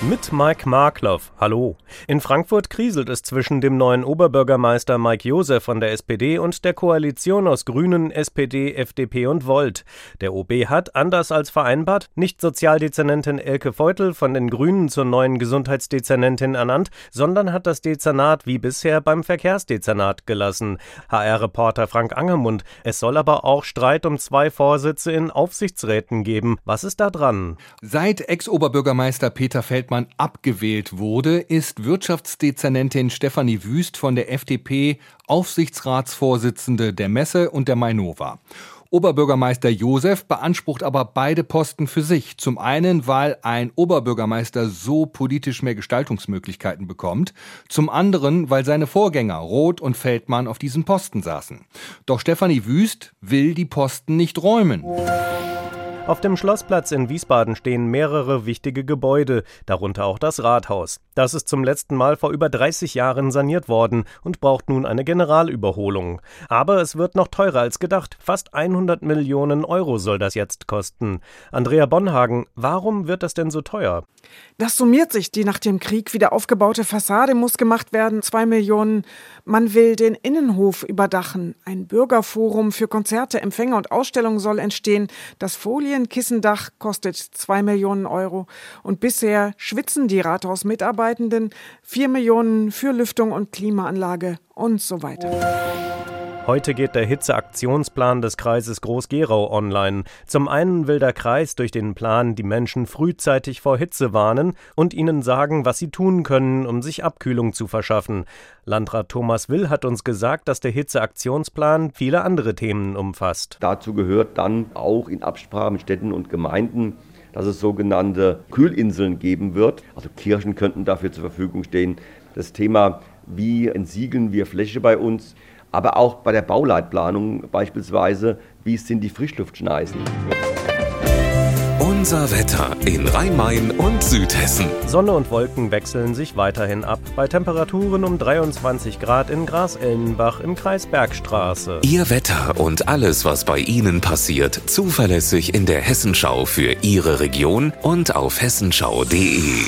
Mit Mike Markloff. Hallo. In Frankfurt kriselt es zwischen dem neuen Oberbürgermeister Mike Josef von der SPD und der Koalition aus Grünen, SPD, FDP und Volt. Der OB hat, anders als vereinbart, nicht Sozialdezernentin Elke Feutel von den Grünen zur neuen Gesundheitsdezernentin ernannt, sondern hat das Dezernat wie bisher beim Verkehrsdezernat gelassen. HR-Reporter Frank Angermund. Es soll aber auch Streit um zwei Vorsitze in Aufsichtsräten geben. Was ist da dran? Seit Ex-Oberbürgermeister Peter Feld Feldmann abgewählt wurde, ist Wirtschaftsdezernentin Stefanie Wüst von der FDP Aufsichtsratsvorsitzende der Messe und der Mainova. Oberbürgermeister Josef beansprucht aber beide Posten für sich. Zum einen, weil ein Oberbürgermeister so politisch mehr Gestaltungsmöglichkeiten bekommt. Zum anderen, weil seine Vorgänger Roth und Feldmann auf diesen Posten saßen. Doch Stefanie Wüst will die Posten nicht räumen. Auf dem Schlossplatz in Wiesbaden stehen mehrere wichtige Gebäude, darunter auch das Rathaus. Das ist zum letzten Mal vor über 30 Jahren saniert worden und braucht nun eine Generalüberholung. Aber es wird noch teurer als gedacht. Fast 100 Millionen Euro soll das jetzt kosten. Andrea Bonhagen, warum wird das denn so teuer? Das summiert sich. Die nach dem Krieg wieder aufgebaute Fassade muss gemacht werden. Zwei Millionen. Man will den Innenhof überdachen. Ein Bürgerforum für Konzerte, Empfänger und Ausstellungen soll entstehen. Das Folienkissendach kostet zwei Millionen Euro. Und bisher schwitzen die Rathausmitarbeitenden vier Millionen für Lüftung und Klimaanlage und so weiter. Heute geht der Hitzeaktionsplan des Kreises Groß-Gerau online. Zum einen will der Kreis durch den Plan die Menschen frühzeitig vor Hitze warnen und ihnen sagen, was sie tun können, um sich Abkühlung zu verschaffen. Landrat Thomas Will hat uns gesagt, dass der Hitzeaktionsplan viele andere Themen umfasst. Dazu gehört dann auch in Absprache mit Städten und Gemeinden dass es sogenannte Kühlinseln geben wird. Also Kirchen könnten dafür zur Verfügung stehen. Das Thema, wie entsiegeln wir Fläche bei uns, aber auch bei der Bauleitplanung beispielsweise, wie sind die Frischluftschneisen. Unser Wetter in Rhein-Main und Südhessen. Sonne und Wolken wechseln sich weiterhin ab. Bei Temperaturen um 23 Grad in Grasellenbach im Kreis Bergstraße. Ihr Wetter und alles, was bei Ihnen passiert, zuverlässig in der Hessenschau für Ihre Region und auf hessenschau.de.